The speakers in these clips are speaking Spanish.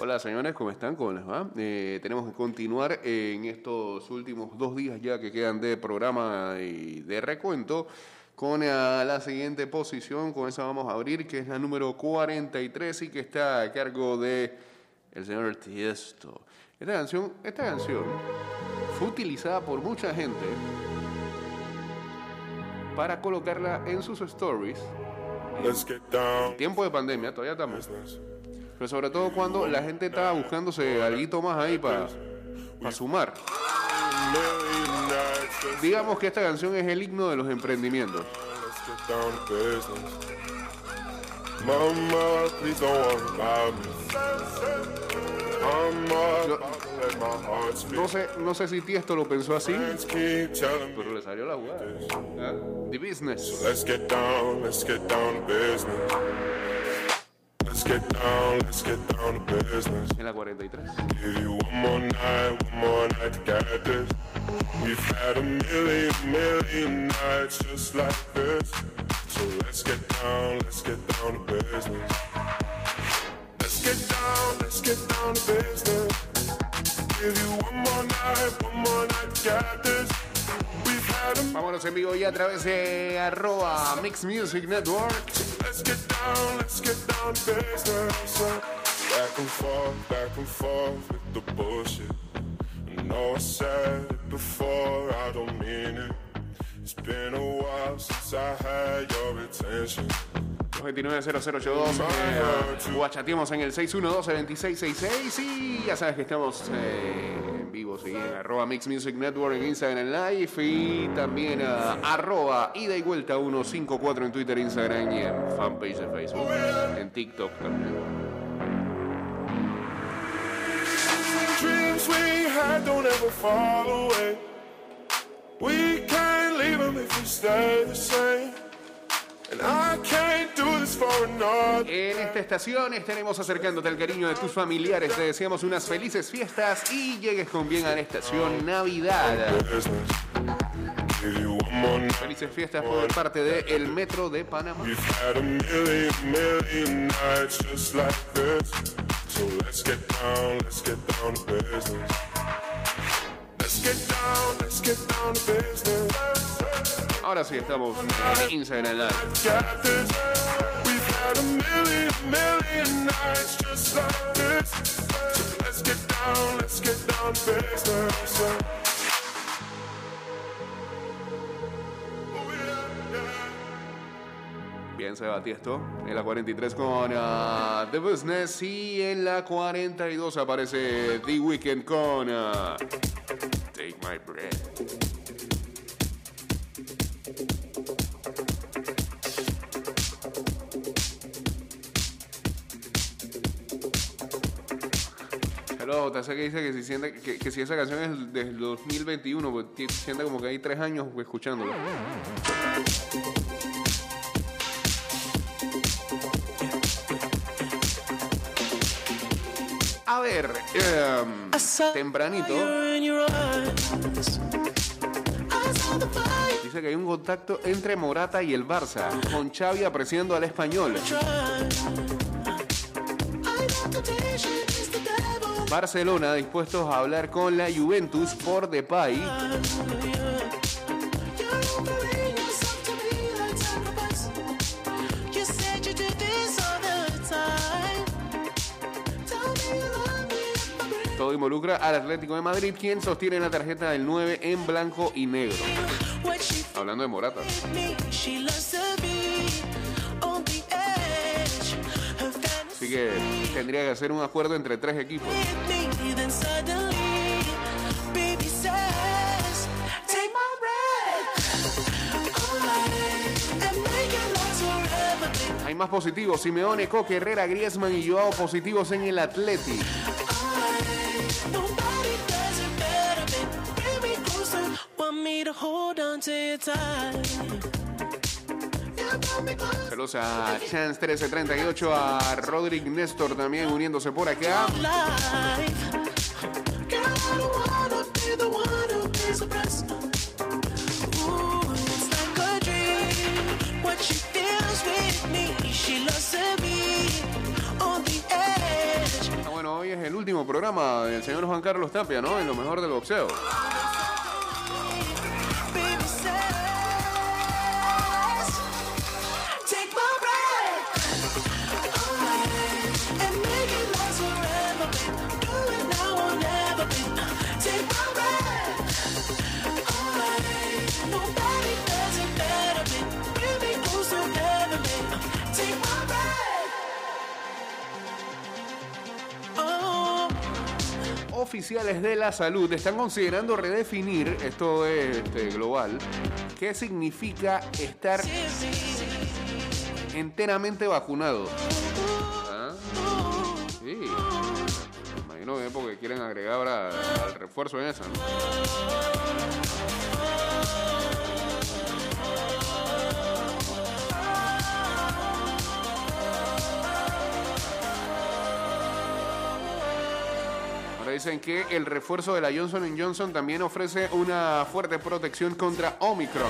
Hola señores, ¿cómo están? ¿Cómo les va? Eh, tenemos que continuar en estos últimos dos días ya que quedan de programa y de recuento con eh, la siguiente posición, con esa vamos a abrir, que es la número 43 y que está a cargo de el señor Tiesto. Esta canción, esta canción fue utilizada por mucha gente para colocarla en sus stories. Let's get down. Tiempo de pandemia, todavía estamos. Pero sobre todo cuando la gente estaba buscándose algo más ahí para sumar. Nights. Let's, Digamos que esta canción es el himno de los emprendimientos. speak. No sé, no sé si Tiesto lo pensó así, pero le salió la jugada. ¿Ah? The Business. En la 43. Give you one more night, one more night to get this. We've had a million, million nights just like this. So let's get down, let's get down to business. Let's get down, let's get down to business. Give you one more night, one more night to get this. Vámonos en vivo ya a través de arroba Mix Music Network. Let's get down, let's get down to business. Back and forth, back and forth with the bullshit. I know I said it before, I don't mean it. It's been a while since I had your attention. 290082 eh, o chateamos en el 612-2666 y ya sabes que estamos eh, vivo sí, en arroba Mix Music Network en Instagram Live y también a arroba ida y vuelta 154 en Twitter, Instagram y en fanpage de Facebook, en TikTok también. We had leave them if we stay the same. En esta estación estaremos acercándote al cariño de tus familiares. Te deseamos unas felices fiestas y llegues con bien a la estación Navidad. Felices fiestas por parte de El Metro de Panamá. Ahora sí estamos en Instagram Live. Had a million, million nights just like this. So let's get down, let's get down business. Oh. Bien, se batió esto. En la 43 con ah, The Business y en la 42 aparece The Weeknd con ah, Take My Breath. Te hace que dice que si, siente, que, que si esa canción es del 2021, pues siente como que hay tres años escuchándola. A ver, em, tempranito, dice que hay un contacto entre Morata y el Barça, con Xavi apreciando al español. Barcelona dispuestos a hablar con la Juventus por Depay. Todo involucra al Atlético de Madrid, quien sostiene la tarjeta del 9 en blanco y negro. Hablando de Morata. Así que tendría que hacer un acuerdo entre tres equipos. Hay más positivos. Simeone, Coque, Herrera, Griezmann y Joao positivos en el Atleti. Saludos a Chance 1338, a Rodrick Néstor también uniéndose por acá. Ah, Bueno, hoy es el último programa del señor Juan Carlos Tapia, ¿no? En lo mejor del boxeo. Oficiales de la salud están considerando redefinir, esto es este, global, qué significa estar enteramente vacunado. ¿Ah? Sí. Me imagino que porque quieren agregar ahora al refuerzo en esa, ¿no? Dicen que el refuerzo de la Johnson Johnson también ofrece una fuerte protección contra Omicron.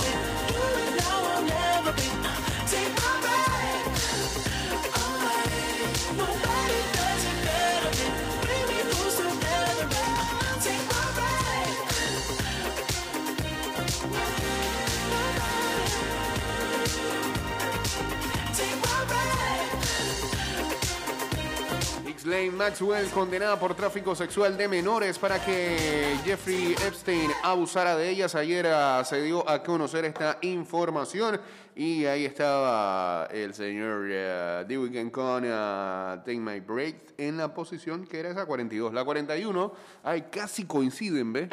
Ghislaine Maxwell condenada por tráfico sexual de menores para que Jeffrey Epstein abusara de ellas. Ayer ah, se dio a conocer esta información y ahí estaba el señor uh, Dewey con ah, Take My Break en la posición que era esa 42. La 41, ay, casi coinciden, ¿ves?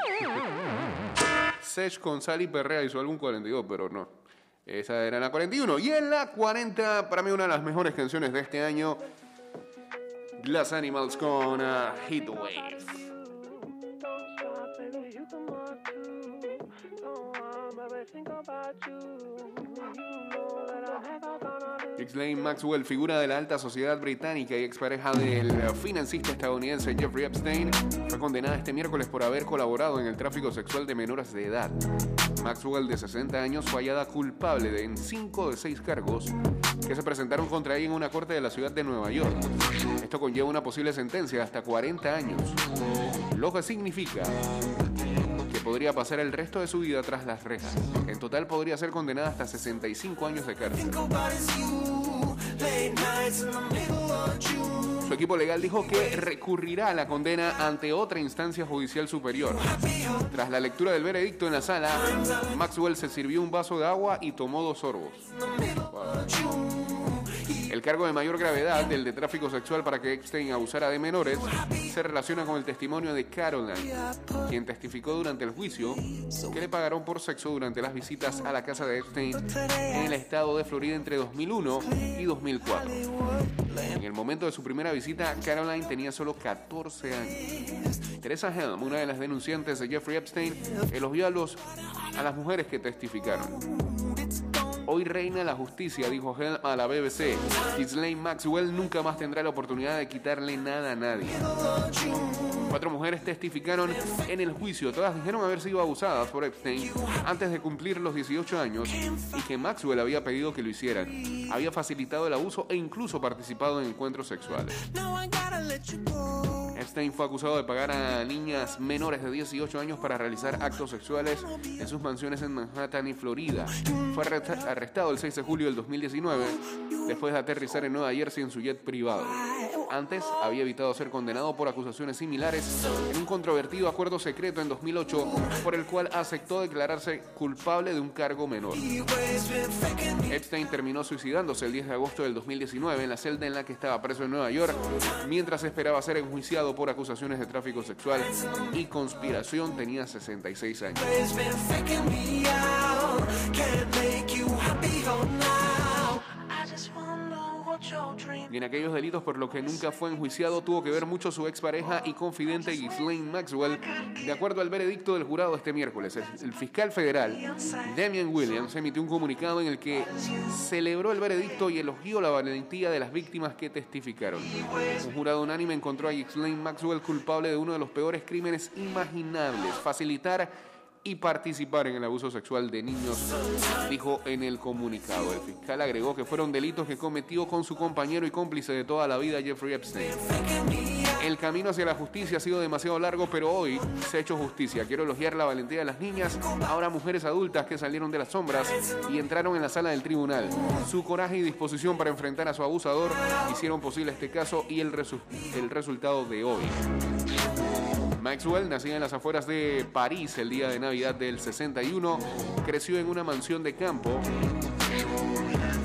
Sech con Perrea hizo algún 42, pero no. Esa era la 41. Y en la 40, para mí una de las mejores canciones de este año, Glass Animals con uh, Heatwave. Don't Ghislaine Maxwell, figura de la alta sociedad británica y expareja del financista estadounidense Jeffrey Epstein, fue condenada este miércoles por haber colaborado en el tráfico sexual de menores de edad. Maxwell, de 60 años, fue hallada culpable de en 5 de 6 cargos que se presentaron contra ella en una corte de la ciudad de Nueva York. Esto conlleva una posible sentencia de hasta 40 años, lo que significa pasar el resto de su vida tras las rejas. En total podría ser condenada hasta 65 años de cárcel. Su equipo legal dijo que recurrirá a la condena ante otra instancia judicial superior. Tras la lectura del veredicto en la sala, Maxwell se sirvió un vaso de agua y tomó dos sorbos. El cargo de mayor gravedad, del de tráfico sexual para que Epstein abusara de menores, se relaciona con el testimonio de Caroline, quien testificó durante el juicio que le pagaron por sexo durante las visitas a la casa de Epstein en el estado de Florida entre 2001 y 2004. En el momento de su primera visita, Caroline tenía solo 14 años. Teresa Helm, una de las denunciantes de Jeffrey Epstein, elogió a, los, a las mujeres que testificaron. Hoy reina la justicia, dijo Helm a la BBC. Ghislaine Maxwell nunca más tendrá la oportunidad de quitarle nada a nadie. Cuatro mujeres testificaron en el juicio. Todas dijeron haber sido abusadas por Epstein antes de cumplir los 18 años y que Maxwell había pedido que lo hicieran. Había facilitado el abuso e incluso participado en encuentros sexuales. Epstein fue acusado de pagar a niñas menores de 18 años para realizar actos sexuales en sus mansiones en Manhattan y Florida. Fue arresta- arrestado el 6 de julio del 2019 después de aterrizar en Nueva Jersey en su jet privado. Antes había evitado ser condenado por acusaciones similares en un controvertido acuerdo secreto en 2008 por el cual aceptó declararse culpable de un cargo menor. Epstein terminó suicidándose el 10 de agosto del 2019 en la celda en la que estaba preso en Nueva York, mientras esperaba ser enjuiciado por acusaciones de tráfico sexual y conspiración. Tenía 66 años. Y en aquellos delitos por los que nunca fue enjuiciado tuvo que ver mucho su expareja y confidente Ghislaine Maxwell, de acuerdo al veredicto del jurado este miércoles. El, fiscal federal, Damian Williams, emitió un comunicado en el que celebró el veredicto y elogió la valentía de las víctimas que testificaron. Un jurado unánime encontró a Ghislaine Maxwell culpable de uno de los peores crímenes imaginables, facilitar y participar en el abuso sexual de niños, dijo en el comunicado. El fiscal agregó que fueron delitos que cometió con su compañero y cómplice de toda la vida, Jeffrey Epstein. El camino hacia la justicia ha sido demasiado largo, pero hoy se ha hecho justicia. Quiero elogiar la valentía de las niñas, ahora mujeres adultas que salieron de las sombras y entraron en la sala del tribunal. Su coraje y disposición para enfrentar a su abusador hicieron posible este caso y el, el resultado de hoy. Maxwell, nacida en las afueras de París el día de Navidad del 61, creció en una mansión de campo.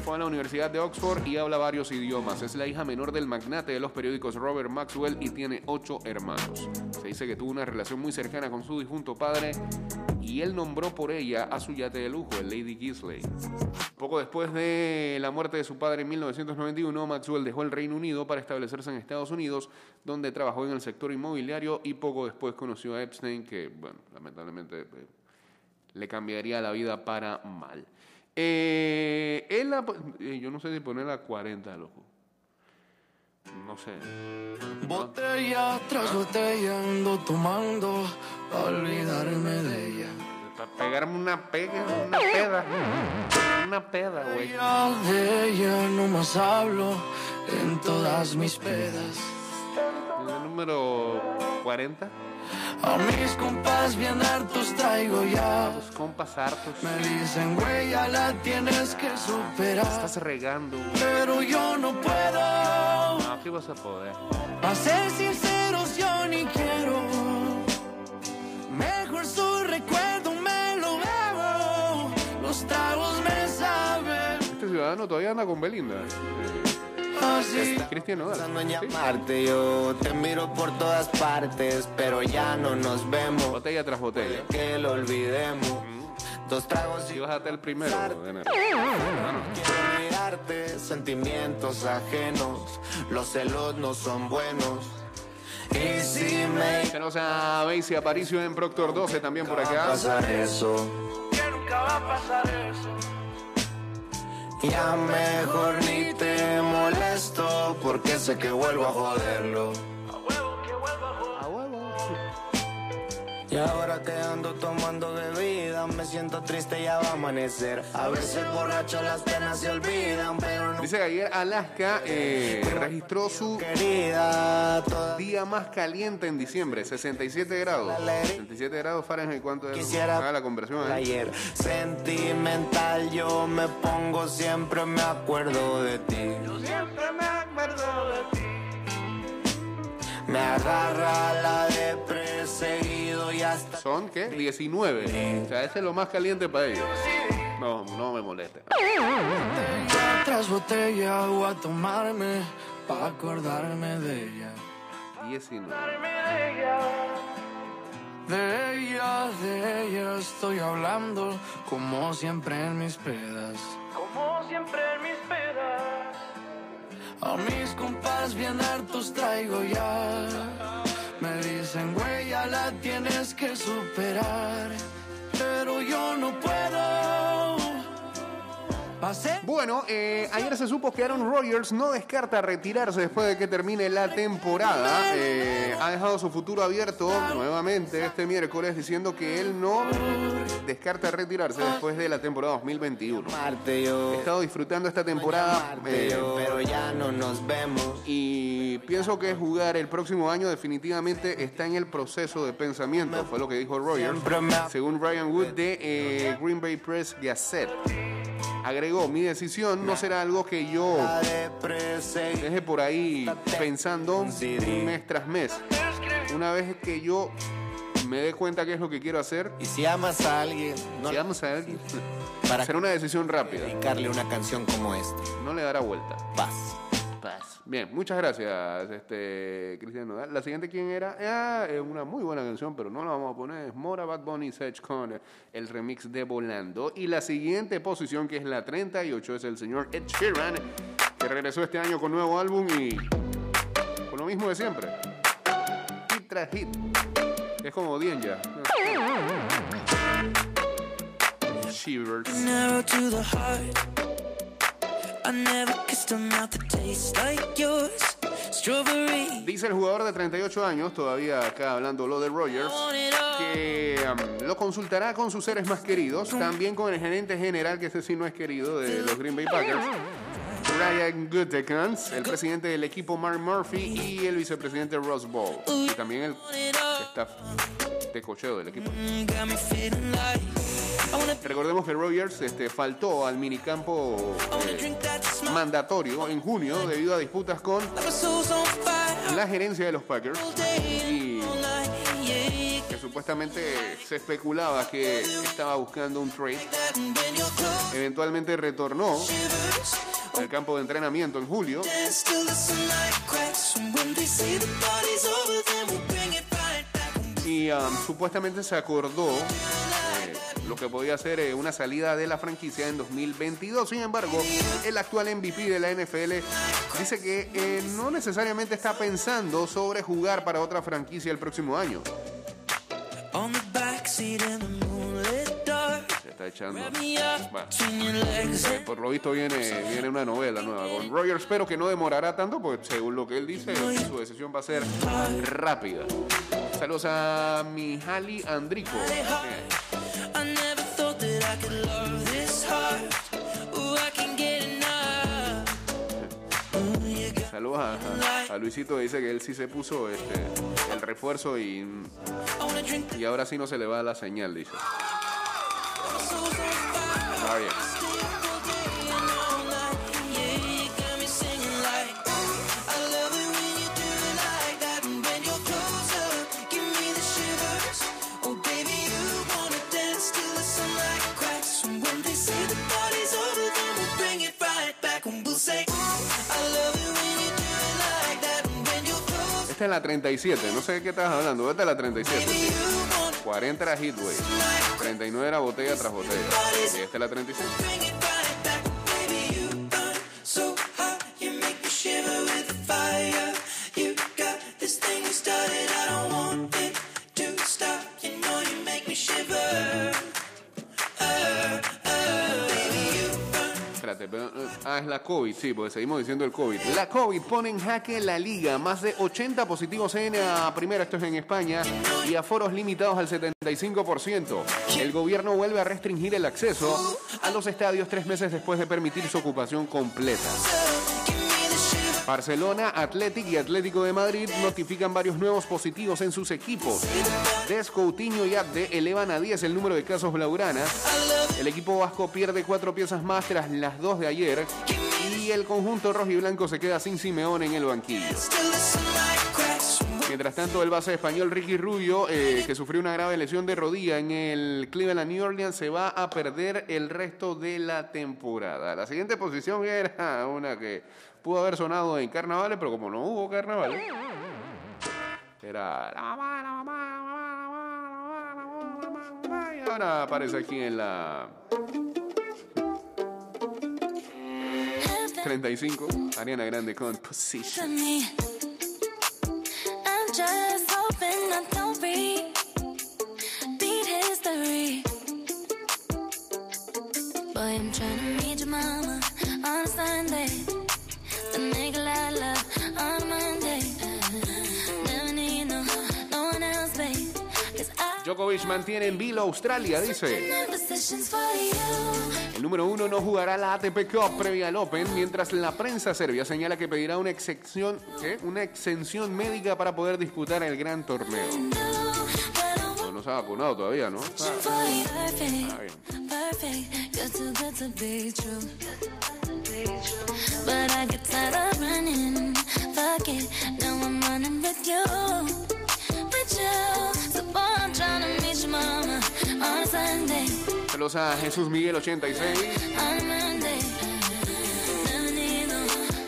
Fue a la Universidad de Oxford y habla varios idiomas. Es la hija menor del magnate de los periódicos Robert Maxwell y tiene ocho hermanos. Se dice que tuvo una relación muy cercana con su difunto padre y él nombró por ella a su yate de lujo, el Lady Gisley. Poco después de la muerte de su padre en 1991, Maxwell dejó el Reino Unido para establecerse en Estados Unidos, donde trabajó en el sector inmobiliario y poco después conoció a Epstein, que, bueno, lamentablemente eh, le cambiaría la vida para mal. Eh, él, la- eh, yo no sé si poner a 40, loco. No sé. Botella tras botella ando tomando pa' olvidarme de ella. Para pegarme una pega, una peda. Una peda, güey. De ella no más hablo en todas mis pedas. El número 40. A mis compas bien hartos traigo ya. Los compas hartos. Me dicen, güey, ya la tienes que superar. Estás regando, güey. Pero yo no puedo. No, aquí vas a poder. A ser sinceros, yo ni quiero. Mejor su recuerdo me lo bebo. Los tragos me saben Este ciudadano todavía anda con Belinda. Así. Cristian Nodal. Pensando en llamarte, yo te miro por todas partes, pero ya no nos vemos. Botella tras botella. Que lo olvidemos. Dos tragos y vas hasta el primero de enero. quiero mirarte, sentimientos ajenos. Los celos no son buenos. Y si me Tenemos a Basie Aparicio en Proctor 12 también por va a acá. pasar eso, Que nunca va a pasar eso. Ya mejor ni te molesto, porque sé que vuelvo a joderlo. Y ahora que ando tomando bebida, me siento triste, ya va a amanecer. A veces borracho las penas se olvidan, pero no Dice que ayer Alaska eh, registró su querida toda día más caliente en diciembre, 67 grados. 67 grados Fahrenheit, ¿cuánto es? Quisiera Haga la conversión. ¿eh? ayer sentimental yo me pongo siempre me acuerdo de ti Siempre me acuerdo de ti. me agarra la de perseguido y hasta Son, ¿qué? 19. O sea, ese es lo más caliente para ellos. No, no me molesta. Botella tras botella voy a tomarme pa' acordarme de ella. 19. De ella, de ella estoy hablando como siempre en mis pedas. Como siempre en mis pedas. A mis compas bien hartos traigo ya. Me dicen, güey, la tienes que superar. Pero yo no puedo. Bueno, eh, ayer se supo que Aaron Rodgers no descarta retirarse después de que termine la temporada. Eh, ha dejado su futuro abierto nuevamente este miércoles diciendo que él no descarta retirarse después de la temporada 2021. Marte He estado disfrutando esta temporada eh, yo pero ya no nos vemos. y pienso que jugar el próximo año definitivamente está en el proceso de pensamiento, fue lo que dijo Rodgers, según Ryan Wood de eh, Green Bay Press Gazette. Agregó, mi decisión no será algo que yo deje por ahí pensando mes tras mes. Una vez que yo me dé cuenta qué es lo que quiero hacer, y si amas a alguien no si a ver, para será una decisión rápida, dedicarle una canción como esta no le dará vuelta. paz Bien, muchas gracias, este, Cristian Nodal. La siguiente, ¿quién era? Ah, es una muy buena canción, pero no la vamos a poner. Es Mora Bad Bunny Sedge con el remix de Volando. Y la siguiente posición, que es la 38, es el señor Ed Sheeran, que regresó este año con nuevo álbum y con lo mismo de siempre. Hit tras hit. Es como Dien ya. Shivers. Dice el jugador de 38 años, todavía acá hablando lo de Rogers, que um, lo consultará con sus seres más queridos, también con el gerente general, que ese sí no es querido, de los Green Bay Packers, Brian Gutekunst, el presidente del equipo Mark Murphy y el vicepresidente Ross Ball. Y también el staff de cocheo del equipo. Recordemos que Rogers este, faltó al minicampo eh, mandatorio en junio debido a disputas con la gerencia de los Packers y que supuestamente se especulaba que estaba buscando un trade. Eventualmente retornó al campo de entrenamiento en julio y um, supuestamente se acordó lo que podía ser eh, una salida de la franquicia en 2022. Sin embargo, el actual MVP de la NFL dice que eh, no necesariamente está pensando sobre jugar para otra franquicia el próximo año. Se está echando. Eh, Por lo visto viene, viene una novela nueva con Rogers, pero que no demorará tanto, porque según lo que él dice, su decisión va a ser rápida. Saludos a Mijali Andrico. Eh, Saludos a, Luisito, dice que él sí se puso este, el refuerzo y, y ahora sí no se le va la señal, dice. Está bien. Es la 37, no sé de qué estás hablando, esta es la 37. baby, sí. you wanna 40 era Hitway, 39 era botella tras botella. Y esta es la 37. La COVID, sí, porque seguimos diciendo el COVID. La COVID pone en jaque la liga. Más de 80 positivos en la primera, esto es en España, y aforos limitados al 75%. El gobierno vuelve a restringir el acceso a los estadios tres meses después de permitir su ocupación completa. Barcelona, Athletic y Atlético de Madrid notifican varios nuevos positivos en sus equipos. Des Coutinho y Abde elevan a 10 el número de casos blaugranas. El equipo vasco pierde cuatro piezas más tras las dos de ayer. Y el conjunto rojiblanco se queda sin Simeón en el banquillo. Mientras tanto, el base español Ricky Rubio, eh, que sufrió una grave lesión de rodilla en el Cleveland New Orleans, se va a perder el resto de la temporada. La siguiente posición era una que pudo haber sonado en carnavales, pero como no hubo carnavales, era la mamá, la mamá, la mamá, la mamá, la mamá, y ahora aparece aquí en la 35, Ariana Grande con Position. Just hoping I don't repeat history. Boy, I'm trying to meet your mama on Sunday. The nigga I love on Monday. Never need no, no one else, babe. 'Cause I Djokovic mantiene en vilo Australia, dice. El número uno no jugará la ATP Cup previa al Open, mientras la prensa serbia señala que pedirá una exención, una exención médica para poder disputar el gran torneo. No, se ha todavía, ¿no? bien. Saludos a Jesús Miguel 86. On a Monday. Never need no,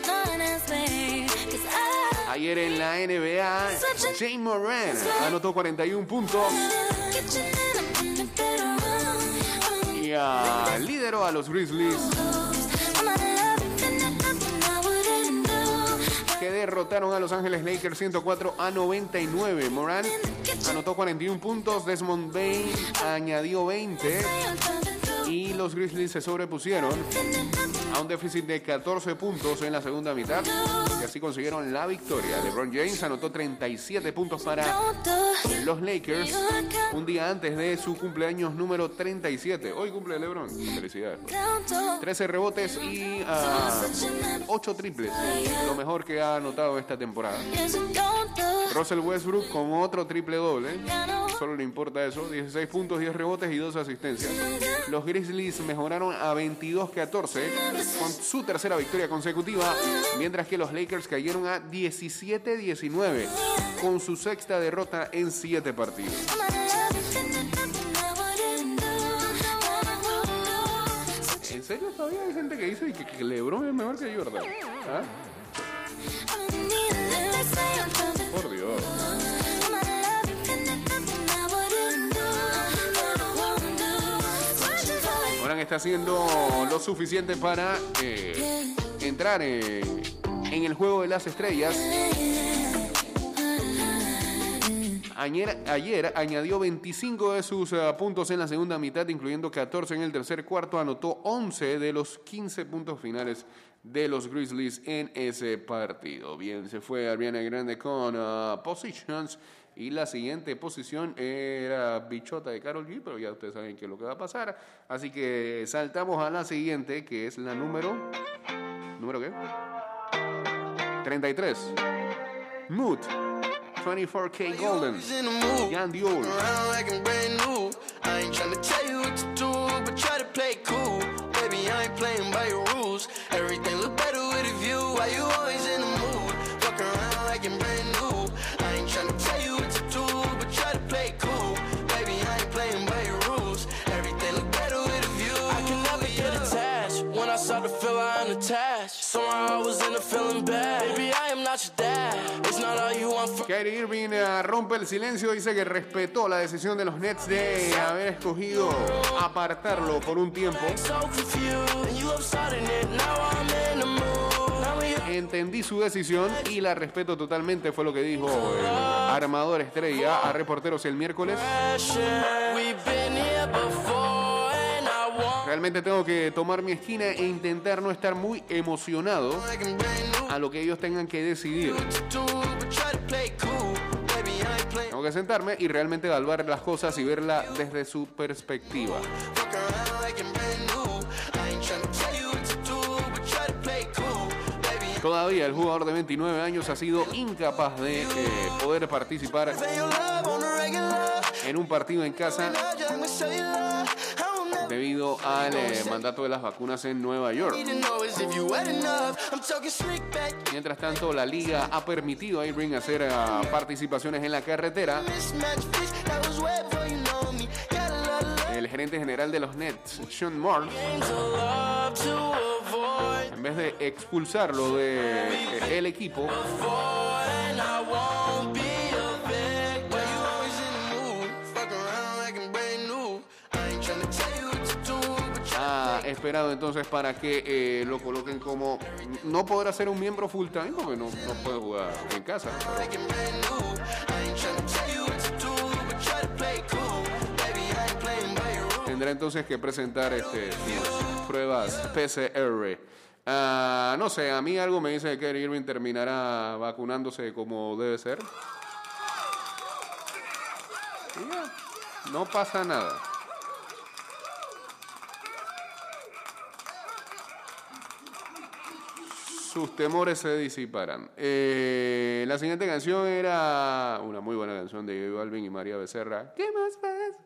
no one else, babe. 'Cause I Ayer en la NBA, Jane Moran anotó 41 puntos y ah, lideró a los Grizzlies derrotaron a Los Ángeles Lakers 104 a 99. Moran anotó 41 puntos, Desmond Bain añadió 20 y los Grizzlies se sobrepusieron a un déficit de 14 puntos en la segunda mitad y así consiguieron la victoria. LeBron James anotó 37 puntos para los Lakers un día antes de su cumpleaños número 37. Hoy cumple LeBron. Felicidades. 13 rebotes y 8 triples. Lo mejor que ha anotado esta temporada. Russell Westbrook con otro triple doble. Solo le importa eso. 16 puntos, 10 rebotes y 2 asistencias. Los Grizzlies mejoraron a 22-14 con su tercera victoria consecutiva, mientras que los Lakers cayeron a 17-19 con su sexta derrota en 7 partidos. ¿En serio todavía hay gente que dice que, LeBron es mejor que Jordan? ¿Ah? Está haciendo lo suficiente para eh, entrar en, el juego de las estrellas. Ayer, ayer añadió 25 de sus eh, puntos en la segunda mitad, incluyendo 14 en el tercer cuarto. Anotó 11 de los 15 puntos finales de los Grizzlies en ese partido. Bien, se fue Ariana Grande con ah, Positions. Y la siguiente posición era Bichota de Carol G, pero ya ustedes saben qué es lo que va a pasar. Así que saltamos a la siguiente, que es la número. ¿Número qué? 33. Mood. 24K Golden. Jan Dior. I ain't tryna tell you what to do, but try to play it cool. Baby, I ain't playing by your rules. Everything look better with a view. Why you always in the mood? Fuck around like I'm brand new. Feeling bad. Baby, I am not your dad. It's not all you want from Kyrie Irving eh, rompe el silencio, dice que respetó la decisión de los Nets de haber escogido apartarlo por un tiempo. Entendí su decisión y la respeto totalmente, fue lo que dijo el armador estrella a reporteros el miércoles. Realmente tengo que tomar mi esquina e intentar no estar muy emocionado a lo que ellos tengan que decidir. Tengo que sentarme y realmente evaluar las cosas y verla desde su perspectiva. Todavía el jugador de 29 años ha sido incapaz de eh, poder participar en un partido en casa debido al eh, mandato de las vacunas en Nueva York. Mientras tanto, la liga ha permitido a Irving hacer ah, participaciones en la carretera. El gerente general de los Nets, Sean Marks, en vez de expulsarlo del equipo, And I esperado entonces para que eh, lo coloquen como no podrá ser un miembro full time porque no, no puede jugar en casa. tendrá entonces que presentar este, pruebas PCR. Ah, no sé, a mí algo me dice que Irving terminará vacunándose como debe ser. No pasa nada. Sus temores se disiparán. Eh, la siguiente canción era una muy buena canción de J Balvin y María Becerra. ¿Qué más ves?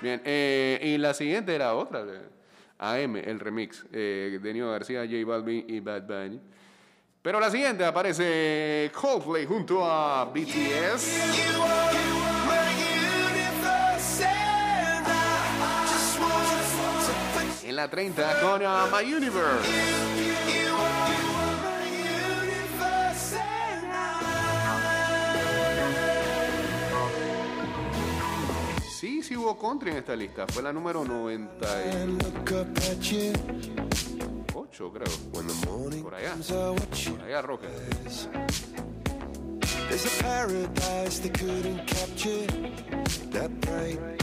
Bien, eh, y la siguiente era otra AM, el remix eh, de Nio García, J Balvin y Bad Bunny. Pero la siguiente aparece Coldplay junto a BTS. La 30 con uh, My Universe. Sí, sí hubo country en esta lista. Fue la número 98, Look up at you creo. Por allá. Por allá, Roque. There's a paradise they couldn't capture. That bright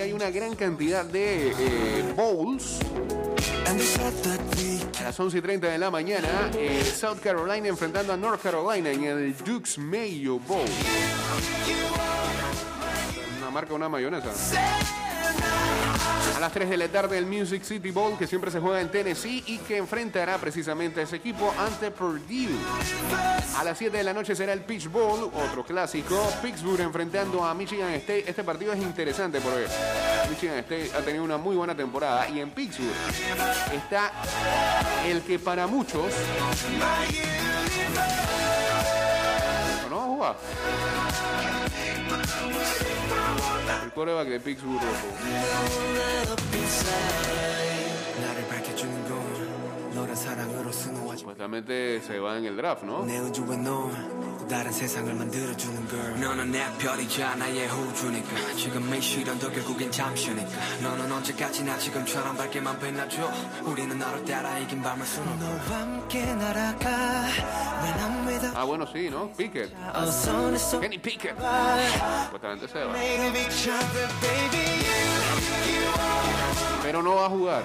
hay una gran cantidad de eh, bowls. A las 11 y 30 de la mañana, eh, South Carolina enfrentando a North Carolina en el Dukes Mayo Bowl. Una marca, una mayonesa. A las 3 de la tarde, el Music City Bowl, que siempre se juega en Tennessee y que enfrentará precisamente a ese equipo ante Purdue. A las 7 de la noche será el Peach Bowl, otro clásico. Pittsburgh enfrentando a Michigan State. Este partido es interesante porque Michigan State ha tenido una muy buena temporada. Y en Pittsburgh está el que para muchos. მოვა? ეკორევა გეპიკს ურულობო. Not a package in Supuestamente se va en el draft, ¿no? 내 우주에 넌또 다른 세상을 만들어주는 걸 너는 내 별이자 나의 호주니까 지금의 시련도 결국엔 잠시니까 너는 언제까지나 지금처럼 밝게만 빛나줘 우리는 너를 따라 이긴 밤을 수놓고 너와 함께 날아가 When I'm with Ah, bueno, sí, ¿no? Pickett. 어서 내 손 Kenny Pickett. Supuestamente se va. Made of each other, baby You, you are Pero no va a jugar.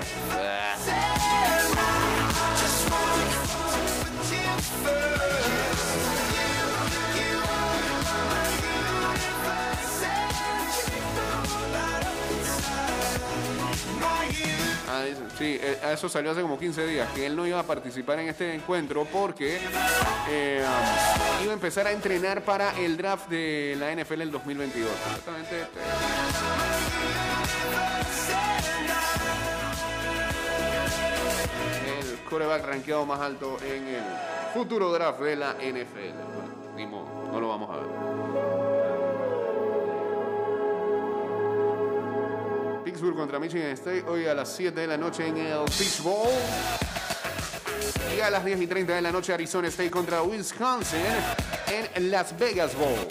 Ah, sí, eh, eso salió hace como 15 días, que él no iba a participar en este encuentro porque eh, iba a empezar a entrenar para el draft de la NFL el 2022. Exactamente. este, el coreback rankeado más alto en el futuro draft de la NFL. Bueno, no lo vamos a ver. Pittsburgh contra Michigan State hoy a las 7 de la noche en el Peach Bowl. Y a las 10 y 30 de la noche Arizona State contra Wisconsin en Las Vegas Bowl.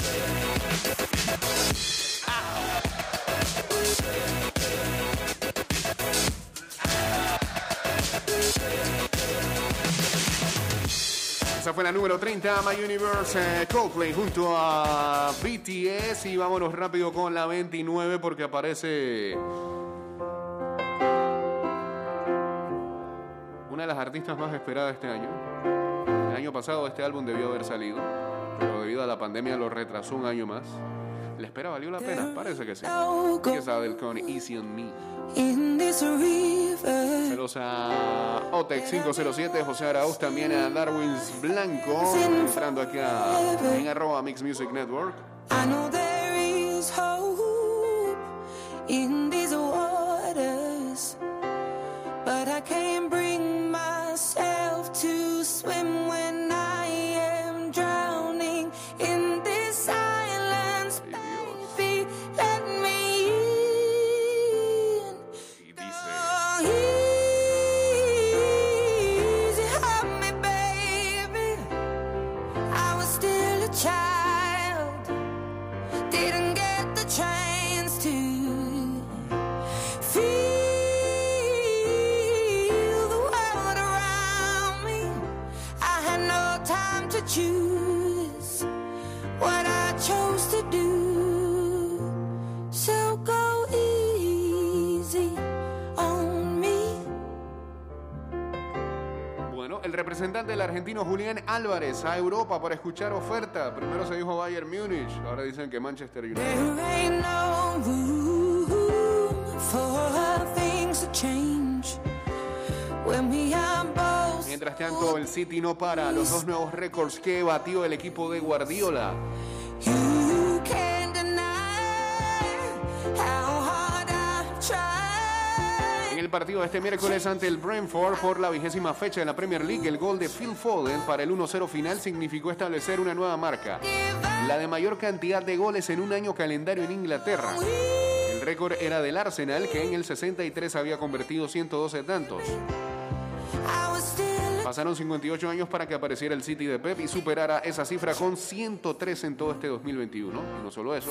Esa fue la número 30, My Universe eh, Coldplay junto a BTS. Y vámonos rápido con la 29 porque aparece una de las artistas más esperadas este año. El año pasado este álbum debió haber salido, pero debido a la pandemia lo retrasó un año más. ¿La espera valió la pena? Parece que sí. Empieza Adele con Easy on Me. Saludos a Otex 507, José Arauz, también a Darwins Blanco, entrando acá en arroba Mix Music Network. I know there is hope in representante del argentino Julián Álvarez a Europa para escuchar oferta. Primero se dijo Bayern Múnich, ahora dicen que Manchester United. Mientras tanto, el City no para. Los dos nuevos récords que batió el equipo de Guardiola. El partido de este miércoles ante el Brentford por la vigésima fecha de la Premier League, el gol de Phil Foden para el 1-0 final significó establecer una nueva marca, la de mayor cantidad de goles en un año calendario en Inglaterra. El récord era del Arsenal, que en el 63 había convertido 112 tantos. Pasaron 58 años para que apareciera el City de Pep y superara esa cifra con 103 en todo este 2021. Y no solo eso,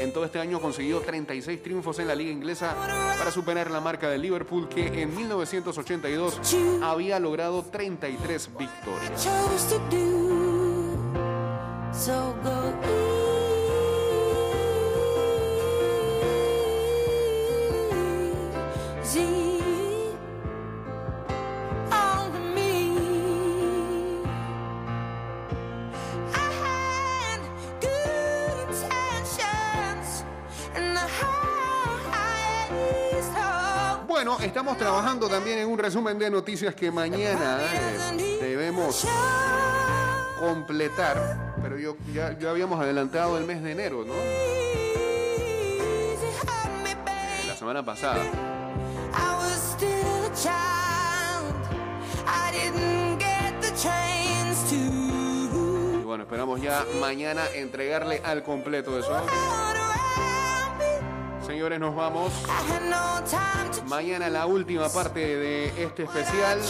en todo este año consiguió 36 triunfos en la liga inglesa para superar la marca de Liverpool que en 1982 había logrado 33 victorias. Trabajando también en un resumen de noticias que mañana eh, debemos completar. Pero yo ya, ya habíamos adelantado el mes de enero, ¿no? La semana pasada. Y bueno, esperamos ya mañana entregarle al completo eso. Señores, nos vamos. Mañana la última parte de este especial,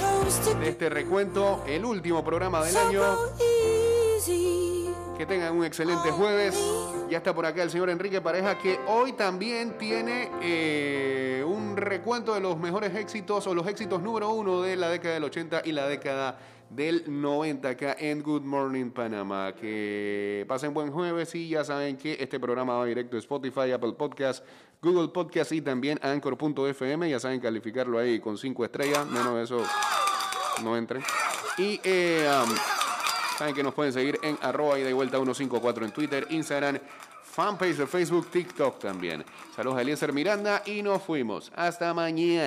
de este recuento, el último programa del año. Que tengan un excelente jueves. Ya está por acá el señor Enrique Pareja, que hoy también tiene eh, un recuento de los mejores éxitos o los éxitos número uno de la década del 80 y la década del 90 acá en Good Morning Panamá. Que pasen buen jueves y ya saben que este programa va directo a Spotify, Apple Podcast, Google Podcast y también Anchor.fm. Ya saben calificarlo ahí con cinco estrellas, menos de eso no entren. Y eh, um, saben que nos pueden seguir en arroba y de vuelta 154 en Twitter, Instagram, fanpage de Facebook, TikTok también. Saludos a Eliezer Miranda y nos fuimos. Hasta mañana.